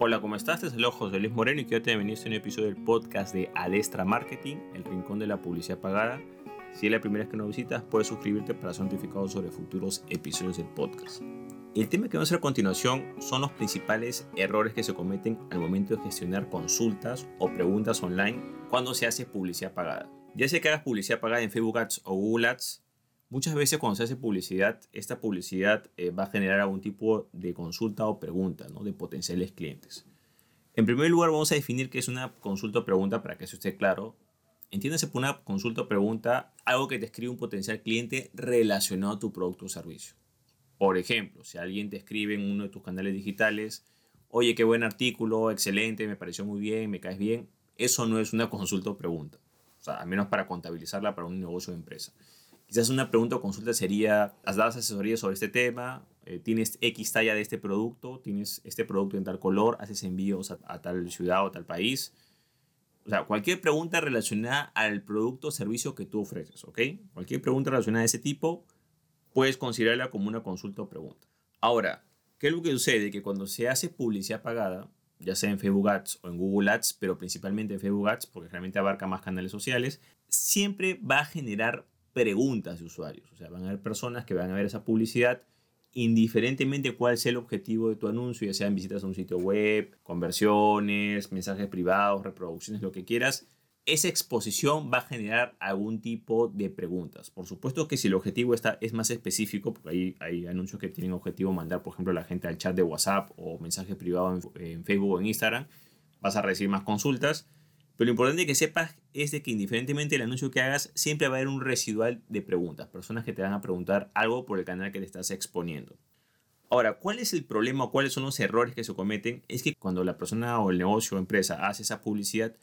Hola, ¿cómo estás? Te saludo José Luis Moreno y quiero te bienvenido a un episodio del podcast de Adestra Marketing, el rincón de la publicidad pagada. Si es la primera vez que nos visitas, puedes suscribirte para ser notificado sobre futuros episodios del podcast. El tema que vamos a hacer a continuación son los principales errores que se cometen al momento de gestionar consultas o preguntas online cuando se hace publicidad pagada. Ya sea que hagas publicidad pagada en Facebook Ads o Google Ads, muchas veces cuando se hace publicidad, esta publicidad eh, va a generar algún tipo de consulta o pregunta ¿no? de potenciales clientes. En primer lugar, vamos a definir qué es una consulta o pregunta para que eso esté claro. Entiéndase por una consulta o pregunta algo que te escribe un potencial cliente relacionado a tu producto o servicio. Por ejemplo, si alguien te escribe en uno de tus canales digitales, oye, qué buen artículo, excelente, me pareció muy bien, me caes bien, eso no es una consulta o pregunta. O sea, al menos para contabilizarla para un negocio de empresa. Quizás una pregunta o consulta sería, ¿has dado asesoría sobre este tema? Eh, ¿Tienes X talla de este producto? ¿Tienes este producto en tal color? ¿Haces envíos a, tal ciudad o tal país? O sea, cualquier pregunta relacionada al producto o servicio que tú ofreces, ¿ok? Cualquier pregunta relacionada a ese tipo, puedes considerarla como una consulta o pregunta. Ahora, ¿qué es lo que sucede? Que cuando se hace publicidad pagada, ya sea en Facebook Ads o en Google Ads, pero principalmente en Facebook Ads, porque realmente abarca más canales sociales, siempre va a generar preguntas de usuarios. O sea, van a haber personas que van a ver esa publicidad indiferentemente cuál sea el objetivo de tu anuncio, ya sean visitas a un sitio web, conversiones, mensajes privados, reproducciones, lo que quieras, esa exposición va a generar algún tipo de preguntas. Por supuesto que si el objetivo está, es más específico, porque hay, hay anuncios que tienen objetivo mandar, por ejemplo, a la gente al chat de WhatsApp o mensaje privado en, en Facebook o en Instagram, vas a recibir más consultas. Pero lo importante que sepas es de que indiferentemente del anuncio que hagas, siempre va a haber un residual de preguntas, personas que te van a preguntar algo por el canal que te estás exponiendo. Ahora, ¿cuál es el problema o cuáles son los errores que se cometen? Es que cuando la persona o el negocio o empresa hace esa publicidad,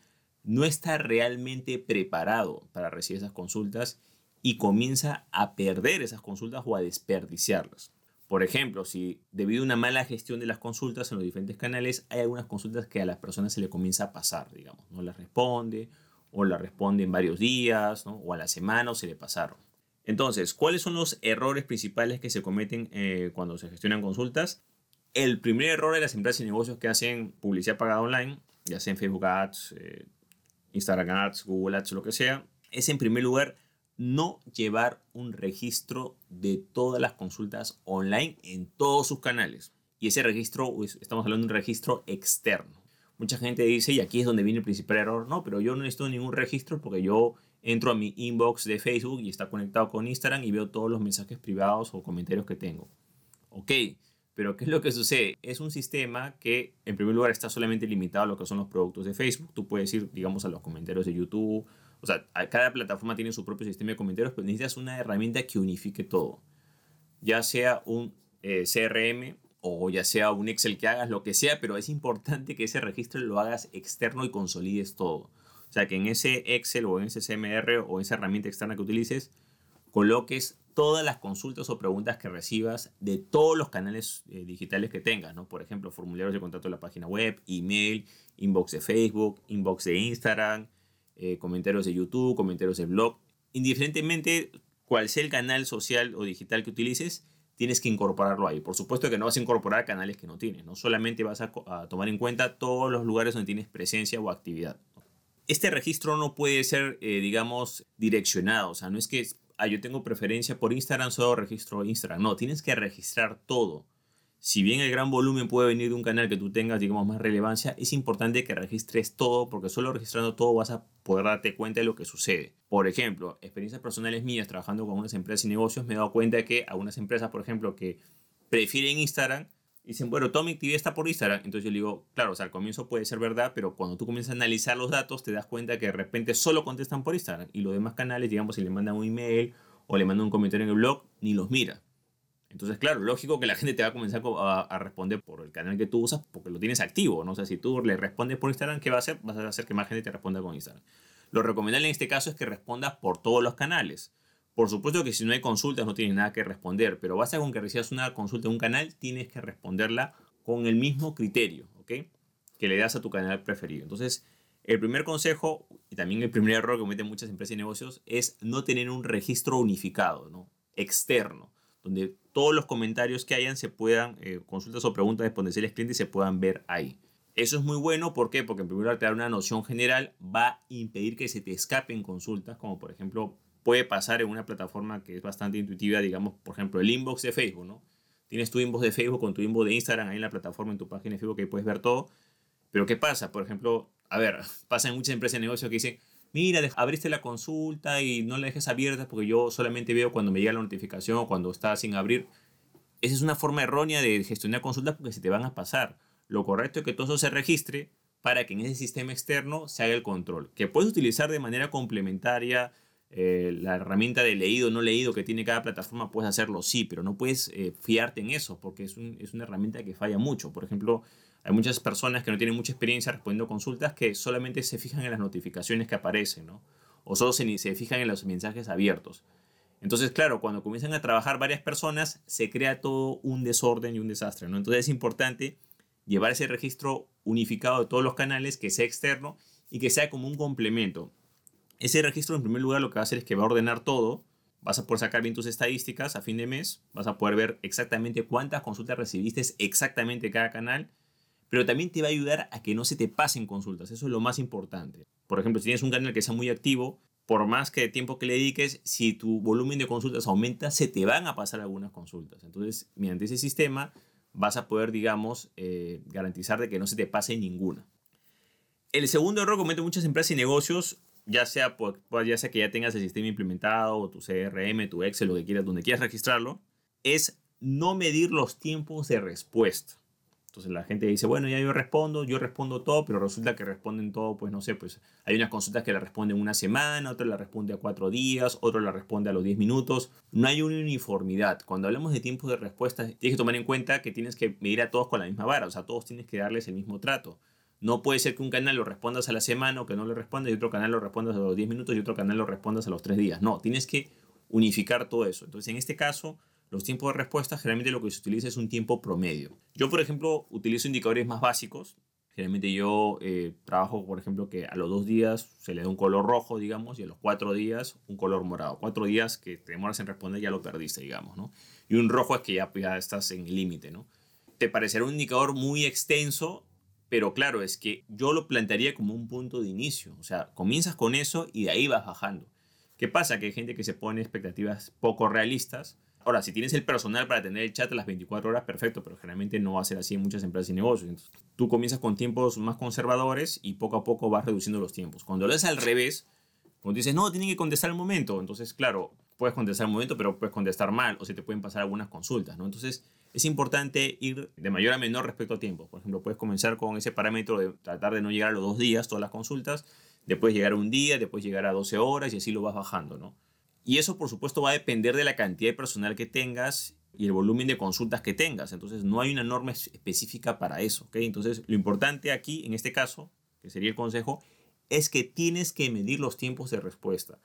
no está realmente preparado para recibir esas consultas y comienza a perder esas consultas o a desperdiciarlas. Por ejemplo, si debido a una mala gestión de las consultas en los diferentes canales, hay algunas consultas que a las personas se le comienza a pasar, digamos, no las responde o las responde en varios días, o a la semana o se le pasaron. Entonces, ¿cuáles son los errores principales que se cometen eh, cuando se gestionan consultas? El primer error de las empresas y negocios que hacen publicidad pagada online, ya sea en Facebook Ads, eh, Instagram Ads, Google Ads, lo que sea, es en primer lugar no llevar un registro de todas las consultas online en todos sus canales. Y ese registro, pues, estamos hablando de un registro externo. Mucha gente dice, y aquí es donde viene el principal error, no, pero yo no necesito ningún registro porque yo entro a mi inbox de Facebook y está conectado con Instagram y veo todos los mensajes privados o comentarios que tengo. Ok, pero ¿qué es lo que sucede? Es un sistema que en primer lugar está solamente limitado a lo que son los productos de Facebook. Tú puedes ir, digamos, a los comentarios de YouTube o sea, cada plataforma tiene su propio sistema de comentarios, pero necesitas una herramienta que unifique todo. Ya sea un eh, CRM o ya sea un Excel que hagas, lo que sea, pero es importante que ese registro lo hagas externo y consolides todo. O sea, que en ese Excel o en ese CMR o en esa herramienta externa que utilices, coloques todas las consultas o preguntas que recibas de todos los canales eh, digitales que tengas, ¿no? Por ejemplo, formularios de contacto de la página web, email, inbox de Facebook, inbox de Instagram, eh, comentarios de YouTube, comentarios de blog. Indiferentemente cuál sea el canal social o digital que utilices, tienes que incorporarlo ahí. Por supuesto que no vas a incorporar canales que no tienes, no solamente vas a, tomar en cuenta todos los lugares donde tienes presencia o actividad. Este registro no puede ser, eh, digamos, direccionado, o sea, no es que ah, yo tengo preferencia por Instagram, solo registro Instagram, no, tienes que registrar todo si bien el gran volumen puede venir de un canal que tú tengas, digamos, más relevancia, es importante que registres todo, porque solo registrando todo vas a poder darte cuenta de lo que sucede. Por ejemplo, experiencias personales mías trabajando con unas empresas y negocios, me he dado cuenta de que algunas empresas, por ejemplo, que prefieren Instagram, dicen, bueno, toda mi actividad está por Instagram. Entonces yo le digo, claro, o sea, al comienzo puede ser verdad, pero cuando tú comienzas a analizar los datos, te das cuenta que de repente solo contestan por Instagram y los demás canales, digamos, si le mandan un email o le mandan un comentario en el blog, ni los mira. Entonces, claro, lógico que la gente te va a comenzar a, responder por el canal que tú usas porque lo tienes activo, ¿no? O sea, si tú le respondes por Instagram, ¿qué va a hacer? Vas a hacer que más gente te responda con Instagram. Lo recomendable en este caso es que respondas por todos los canales. Por supuesto que si no hay consultas no tienes nada que responder, pero basta con que recibas una consulta en un canal, tienes que responderla con el mismo criterio, ¿ok? Que le das a tu canal preferido. Entonces, el primer consejo y también el primer error que cometen muchas empresas y negocios es no tener un registro unificado, ¿no? Externo donde todos los comentarios que hayan se puedan, eh, consultas o preguntas de potenciales clientes se puedan ver ahí. Eso es muy bueno, ¿por qué? Porque en primer lugar te da una noción general, va a impedir que se te escapen consultas, como por ejemplo puede pasar en una plataforma que es bastante intuitiva, digamos, por ejemplo, el inbox de Facebook, ¿no? Tienes tu inbox de Facebook con tu inbox de Instagram ahí en la plataforma, en tu página de Facebook, que puedes ver todo. Pero ¿qué pasa? Por ejemplo, a ver, pasa en muchas empresas de negocio que dicen, mira, abriste la consulta y no la dejes abierta porque yo solamente veo cuando me llega la notificación o cuando está sin abrir. Esa es una forma errónea de gestionar consultas porque se te van a pasar. Lo correcto es que todo eso se registre para que en ese sistema externo se haga el control, que puedes utilizar de manera complementaria eh, la herramienta de leído no leído que tiene cada plataforma, puedes hacerlo, sí, pero no puedes eh, fiarte en eso porque es, es, una herramienta que falla mucho. Por ejemplo, hay muchas personas que no tienen mucha experiencia respondiendo consultas que solamente se fijan en las notificaciones que aparecen. O solo se, se fijan en los mensajes abiertos. Entonces, claro, cuando comienzan a trabajar varias personas, se crea todo un desorden y un desastre, ¿no? Entonces es importante llevar ese registro unificado de todos los canales, que sea externo y que sea como un complemento. Ese registro, en primer lugar, lo que va a hacer es que va a ordenar todo. Vas a poder sacar bien tus estadísticas a fin de mes. Vas a poder ver exactamente cuántas consultas recibiste exactamente cada canal pero también te va a ayudar a que no se te pasen consultas. Eso es lo más importante. Por ejemplo, si tienes un canal que sea muy activo, por más que tiempo que le dediques, si tu volumen de consultas aumenta, se te van a pasar algunas consultas. Entonces, mediante ese sistema, vas a poder, digamos, eh, garantizar de que no se te pase ninguna. El segundo error que cometen muchas empresas y negocios, ya sea, ya sea que ya tengas el sistema implementado, o tu CRM, tu Excel, lo que quieras, donde quieras registrarlo, es no medir los tiempos de respuesta. Entonces la gente dice, bueno, ya yo respondo, yo respondo todo, pero resulta que responden todo, pues no sé, pues hay unas consultas que la responden una semana, otra la responde a cuatro días, otro la responde a los diez minutos. No hay una uniformidad. Cuando hablamos de tiempos de respuesta, tienes que tomar en cuenta que tienes que medir a todos con la misma vara, o sea, todos tienes que darles el mismo trato. No puede ser que un canal lo respondas a la semana o que no le respondas y otro canal lo respondas a los 10 minutos y otro canal lo respondas a los 3 días. No, tienes que unificar todo eso. Entonces, en este caso, los tiempos de respuesta, generalmente lo que se utiliza es un tiempo promedio. Yo, por ejemplo, utilizo indicadores más básicos. Generalmente yo eh, trabajo, por ejemplo, que a los dos días se le da un color rojo, digamos, y a los cuatro días un color morado. Cuatro días que te demoras en responder ya lo perdiste, digamos, ¿no? Y un rojo es que ya, ya estás en el límite, ¿no? Te parecerá un indicador muy extenso, pero claro, es que yo lo plantearía como un punto de inicio. O sea, comienzas con eso y de ahí vas bajando. ¿Qué pasa? Que hay gente que se pone expectativas poco realistas Ahora, si tienes el personal para tener el chat a las 24 horas, perfecto, pero generalmente no va a ser así en muchas empresas y negocios. Entonces, tú comienzas con tiempos más conservadores y poco a poco vas reduciendo los tiempos. Cuando lo haces al revés, cuando dices, no, tienen que contestar al momento, entonces, claro, puedes contestar al momento, pero puedes contestar mal o se te pueden pasar algunas consultas, ¿no? Entonces, es importante ir de mayor a menor respecto a tiempo. Por ejemplo, puedes comenzar con ese parámetro de tratar de no llegar a los dos días todas las consultas, después llegar a un día, después llegar a 12 horas y así lo vas bajando, ¿no? Y eso, por supuesto, va a depender de la cantidad de personal que tengas y el volumen de consultas que tengas. Entonces, no hay una norma específica para eso. Entonces, lo importante aquí, en este caso, que sería el consejo, es que tienes que medir los tiempos de respuesta.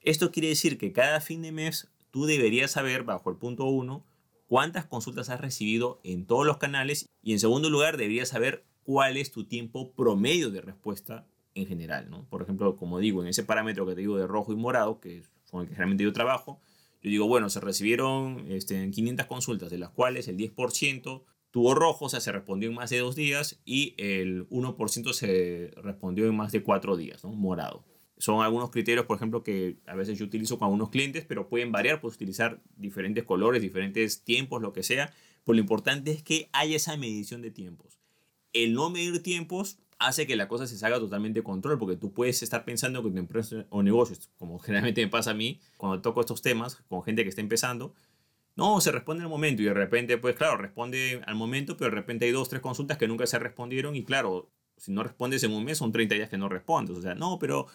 Esto quiere decir que cada fin de mes tú deberías saber, bajo el punto 1, cuántas consultas has recibido en todos los canales y en segundo lugar deberías saber cuál es tu tiempo promedio de respuesta en general. ¿no? Por ejemplo, como digo, en ese parámetro que te digo de rojo y morado, que es con el que realmente yo trabajo, yo digo, bueno, se recibieron este, 500 consultas, de las cuales el 10% tuvo rojo, o sea, se respondió en más de dos días, y el 1% se respondió en más de cuatro días, ¿no? morado. Son algunos criterios, por ejemplo, que a veces yo utilizo con algunos clientes, pero pueden variar, puedes utilizar diferentes colores, diferentes tiempos, lo que sea. Pero lo importante es que haya esa medición de tiempos. El no medir tiempos hace que la cosa se salga totalmente de control, porque tú puedes estar pensando que tu empresa o negocios, como generalmente me pasa a mí, cuando toco estos temas con gente que está empezando, no, se responde el momento y de repente, pues claro, responde al momento, pero de repente hay dos, tres consultas que nunca se respondieron y claro, si no respondes en un mes son 30 días que no respondes, o sea, no, pero,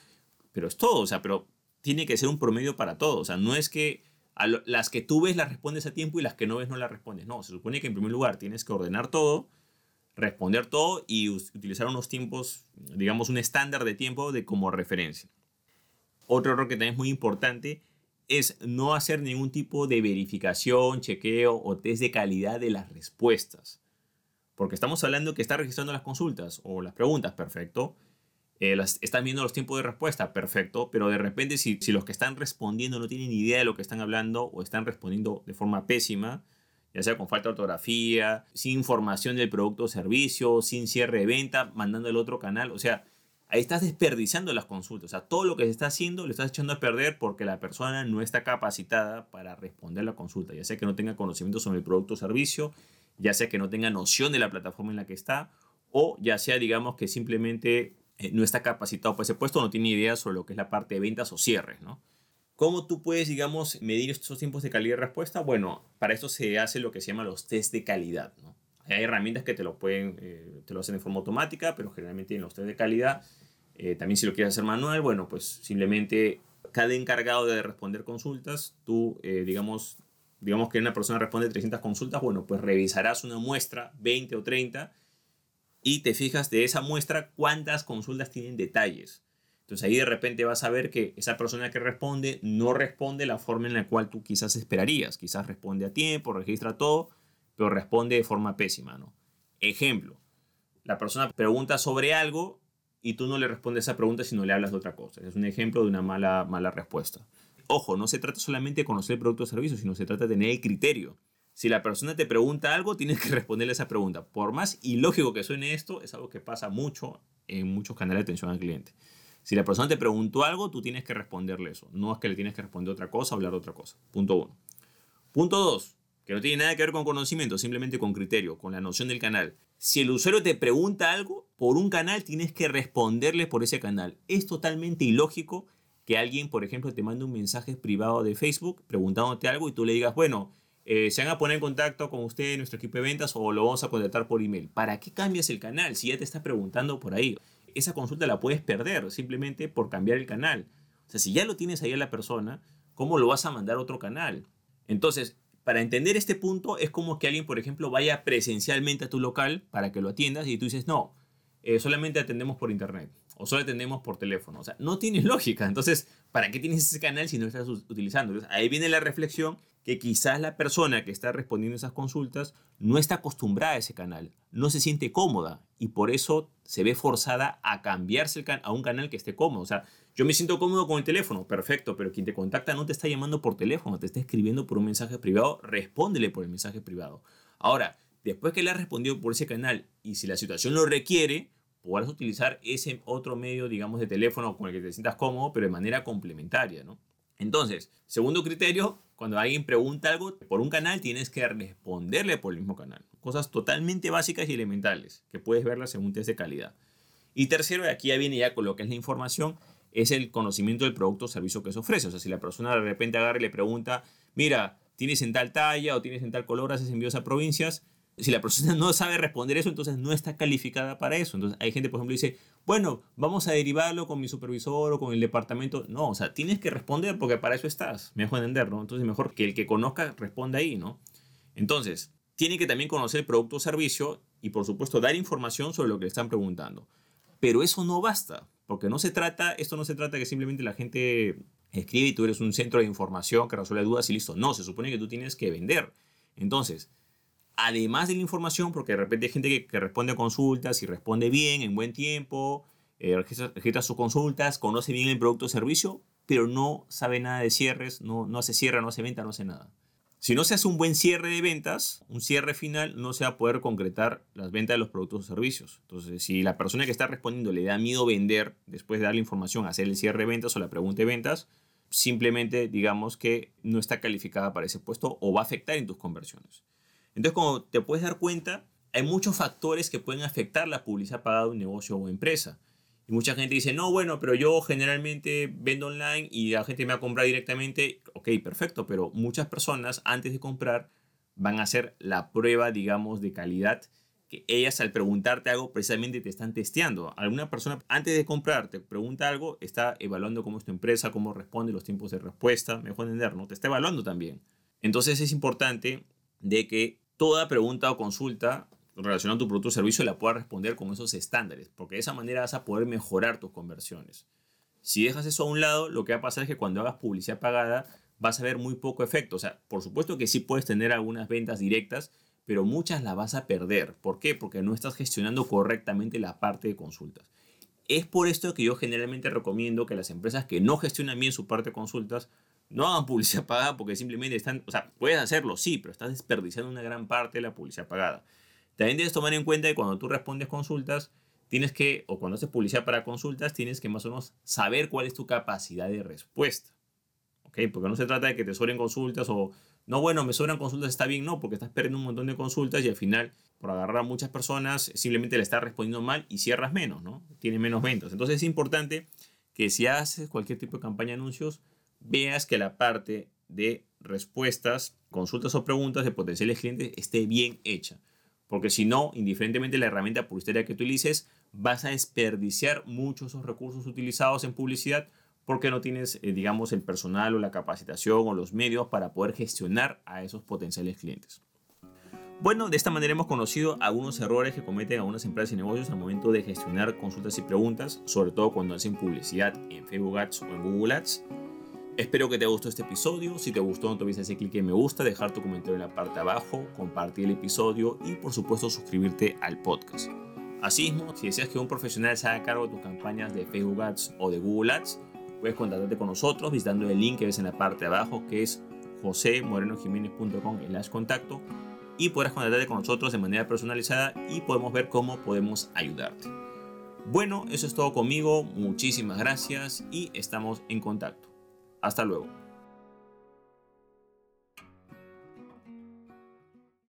pero es todo, o sea, pero tiene que ser un promedio para todo, o sea, no es que a las que tú ves las respondes a tiempo y las que no ves no las respondes, no, se supone que en primer lugar tienes que ordenar todo, responder todo y utilizar unos tiempos, digamos un estándar de tiempo de como referencia. Otro error que también es muy importante es no hacer ningún tipo de verificación, chequeo o test de calidad de las respuestas. Porque estamos hablando que está registrando las consultas o las preguntas, perfecto. Eh, están viendo los tiempos de respuesta, perfecto. Pero de repente si, si los que están respondiendo no tienen idea de lo que están hablando o están respondiendo de forma pésima, ya sea con falta de ortografía, sin información del producto o servicio, sin cierre de venta, mandando al otro canal. O sea, ahí estás desperdiciando las consultas. O sea, todo lo que se está haciendo lo estás echando a perder porque la persona no está capacitada para responder la consulta, ya sea que no tenga conocimiento sobre el producto o servicio, ya sea que no tenga noción de la plataforma en la que está, o ya sea, digamos, que simplemente eh, no está capacitado para ese puesto, no tiene idea sobre lo que es la parte de ventas o cierres, ¿no? ¿Cómo tú puedes, digamos, medir estos tiempos de calidad de respuesta? Bueno, para esto se hace lo que se llama los test de calidad. Hay herramientas que te lo pueden, eh, te lo hacen de forma automática, pero generalmente en los test de calidad, eh, también si lo quieres hacer manual, bueno, pues simplemente cada encargado de responder consultas, tú, eh, digamos, digamos que una persona responde 300 consultas, bueno, pues revisarás una muestra, 20 o 30, y te fijas de esa muestra cuántas consultas tienen detalles. Entonces ahí de repente vas a ver que esa persona que responde no responde la forma en la cual tú quizás esperarías. Quizás responde a tiempo, registra todo, pero responde de forma pésima, ¿no? Ejemplo, la persona pregunta sobre algo y tú no le respondes esa pregunta sino le hablas de otra cosa. Es un ejemplo de una mala, mala respuesta. Ojo, no se trata solamente de conocer el producto o servicio, sino se trata de tener el criterio. Si la persona te pregunta algo, tienes que responderle esa pregunta. Por más ilógico que suene esto, es algo que pasa mucho en muchos canales de atención al cliente. Si la persona te preguntó algo, tú tienes que responderle eso. No es que le tienes que responder otra cosa, hablar otra cosa. Punto uno. Punto dos, que no tiene nada que ver con conocimiento, simplemente con criterio, con la noción del canal. Si el usuario te pregunta algo por un canal, tienes que responderle por ese canal. Es totalmente ilógico que alguien, por ejemplo, te mande un mensaje privado de Facebook preguntándote algo y tú le digas, bueno, eh, se van a poner en contacto con usted, nuestro equipo de ventas, o lo vamos a contactar por email. ¿Para qué cambias el canal si ya te está preguntando por ahí? Esa consulta la puedes perder simplemente por cambiar el canal. O sea, si ya lo tienes ahí a la persona, ¿cómo lo vas a mandar a otro canal? Entonces, para entender este punto, es como que alguien, por ejemplo, vaya presencialmente a tu local para que lo atiendas y tú dices, no, eh, solamente atendemos por internet o solo atendemos por teléfono. O sea, no tiene lógica. Entonces, ¿para qué tienes ese canal si no estás utilizando? Entonces, ahí viene la reflexión que quizás la persona que está respondiendo esas consultas no está acostumbrada a ese canal, no se siente cómoda y por eso se ve forzada a cambiarse a un canal que esté cómodo. O sea, yo me siento cómodo con el teléfono, perfecto, pero quien te contacta no te está llamando por teléfono, te está escribiendo por un mensaje privado, respóndele por el mensaje privado. Ahora, después que le has respondido por ese canal y si la situación lo requiere, podrás utilizar ese otro medio, digamos, de teléfono con el que te sientas cómodo, pero de manera complementaria, ¿no? Entonces, segundo criterio, cuando alguien pregunta algo por un canal, tienes que responderle por el mismo canal. Cosas totalmente básicas y elementales que puedes verlas según test de calidad. Y tercero, y aquí ya viene ya con lo que es la información, es el conocimiento del producto o servicio que se ofrece. O sea, si la persona de repente agarra y le pregunta, mira, tienes en tal talla o tienes en tal color, haces envíos a provincias, si la persona no sabe responder eso, entonces no está calificada para eso. Entonces hay gente, por ejemplo, dice, bueno, vamos a derivarlo con mi supervisor o con el departamento. No, o sea, tienes que responder porque para eso estás. Me dejo entender, ¿no? Entonces mejor que el que conozca responda ahí, ¿no? Entonces, tiene que también conocer el producto o servicio y, por supuesto, dar información sobre lo que le están preguntando. Pero eso no basta, porque no se trata, esto no se trata que simplemente la gente escribe y tú eres un centro de información que resuelve dudas y listo. No, se supone que tú tienes que vender. Entonces, además de la información, porque de repente hay gente que, responde a consultas y responde bien, en buen tiempo, eh, registra, sus consultas, conoce bien el producto o servicio, pero no sabe nada de cierres, no, no hace cierre, no hace venta, no hace nada. Si no se hace un buen cierre de ventas, un cierre final, no se va a poder concretar las ventas de los productos o servicios. Entonces, si la persona que está respondiendo le da miedo vender después de darle información, hacer el cierre de ventas o la pregunta de ventas, simplemente digamos que no está calificada para ese puesto o va a afectar en tus conversiones. Entonces, como te puedes dar cuenta, hay muchos factores que pueden afectar la publicidad pagada de un negocio o empresa. Y mucha gente dice, no, bueno, pero yo generalmente vendo online y la gente me va a comprar directamente. Ok, perfecto, pero muchas personas antes de comprar van a hacer la prueba, digamos, de calidad que ellas al preguntarte algo precisamente te están testeando. Alguna persona antes de comprar te pregunta algo, está evaluando cómo es tu empresa, cómo responde, los tiempos de respuesta, mejor entender, ¿no? Te está evaluando también. Entonces es importante de que toda pregunta o consulta relacionada a tu producto o servicio la puedas responder con esos estándares, porque de esa manera vas a poder mejorar tus conversiones. Si dejas eso a un lado, lo que va a pasar es que cuando hagas publicidad pagada vas a ver muy poco efecto. O sea, por supuesto que sí puedes tener algunas ventas directas, pero muchas las vas a perder. ¿Por qué? Porque no estás gestionando correctamente la parte de consultas. Es por esto que yo generalmente recomiendo que las empresas que no gestionan bien su parte de consultas no hagan publicidad pagada porque simplemente están, o sea, puedes hacerlo, sí, pero estás desperdiciando una gran parte de la publicidad pagada. También debes tomar en cuenta que cuando tú respondes consultas, tienes que, o cuando haces publicidad para consultas, tienes que más o menos saber cuál es tu capacidad de respuesta. ¿Ok? Porque no se trata de que te sobren consultas o, no, bueno, me sobran consultas, está bien, no, porque estás perdiendo un montón de consultas y al final, por agarrar a muchas personas, simplemente le estás respondiendo mal y cierras menos, ¿no? Tienes menos ventas. Entonces es importante que si haces cualquier tipo de campaña de anuncios, veas que la parte de respuestas, consultas o preguntas de potenciales clientes esté bien hecha. Porque si no, indiferentemente de la herramienta publicitaria que utilices, vas a desperdiciar muchos esos recursos utilizados en publicidad porque no tienes, eh, digamos, el personal o la capacitación o los medios para poder gestionar a esos potenciales clientes. Bueno, de esta manera hemos conocido algunos errores que cometen algunas empresas y negocios al momento de gestionar consultas y preguntas, sobre todo cuando hacen publicidad en Facebook Ads o en Google Ads. Espero que te gustado este episodio. Si te gustó, no te olvides hacer clic en me gusta, dejar tu comentario en la parte de abajo, compartir el episodio y por supuesto suscribirte al podcast. Asimismo, si deseas que un profesional se haga cargo de tus campañas de Facebook Ads o de Google Ads, puedes contactarte con nosotros visitando el link que ves en la parte de abajo que es josemorenojiménez.com slash contacto y podrás contactarte con nosotros de manera personalizada y podemos ver cómo podemos ayudarte. Bueno, eso es todo conmigo, muchísimas gracias y estamos en contacto. Hasta luego.